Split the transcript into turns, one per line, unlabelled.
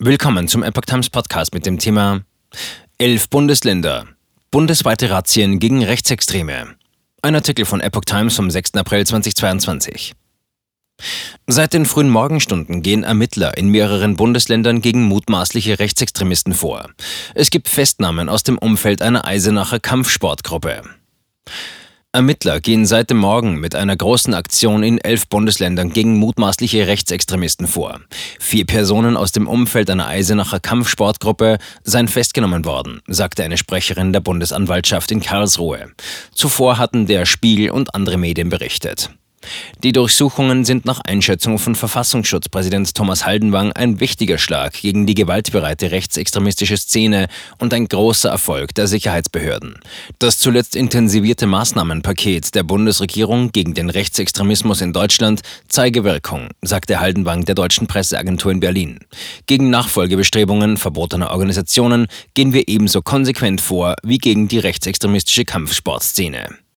Willkommen zum Epoch Times Podcast mit dem Thema Elf Bundesländer. Bundesweite Razzien gegen Rechtsextreme. Ein Artikel von Epoch Times vom 6. April 2022. Seit den frühen Morgenstunden gehen Ermittler in mehreren Bundesländern gegen mutmaßliche Rechtsextremisten vor. Es gibt Festnahmen aus dem Umfeld einer Eisenacher Kampfsportgruppe. Ermittler gehen seit dem Morgen mit einer großen Aktion in elf Bundesländern gegen mutmaßliche Rechtsextremisten vor. Vier Personen aus dem Umfeld einer Eisenacher Kampfsportgruppe seien festgenommen worden, sagte eine Sprecherin der Bundesanwaltschaft in Karlsruhe. Zuvor hatten der Spiegel und andere Medien berichtet. Die Durchsuchungen sind nach Einschätzung von Verfassungsschutzpräsident Thomas Haldenwang ein wichtiger Schlag gegen die gewaltbereite rechtsextremistische Szene und ein großer Erfolg der Sicherheitsbehörden. Das zuletzt intensivierte Maßnahmenpaket der Bundesregierung gegen den Rechtsextremismus in Deutschland zeige Wirkung, sagte Haldenwang der deutschen Presseagentur in Berlin. Gegen Nachfolgebestrebungen verbotener Organisationen gehen wir ebenso konsequent vor wie gegen die rechtsextremistische Kampfsportszene.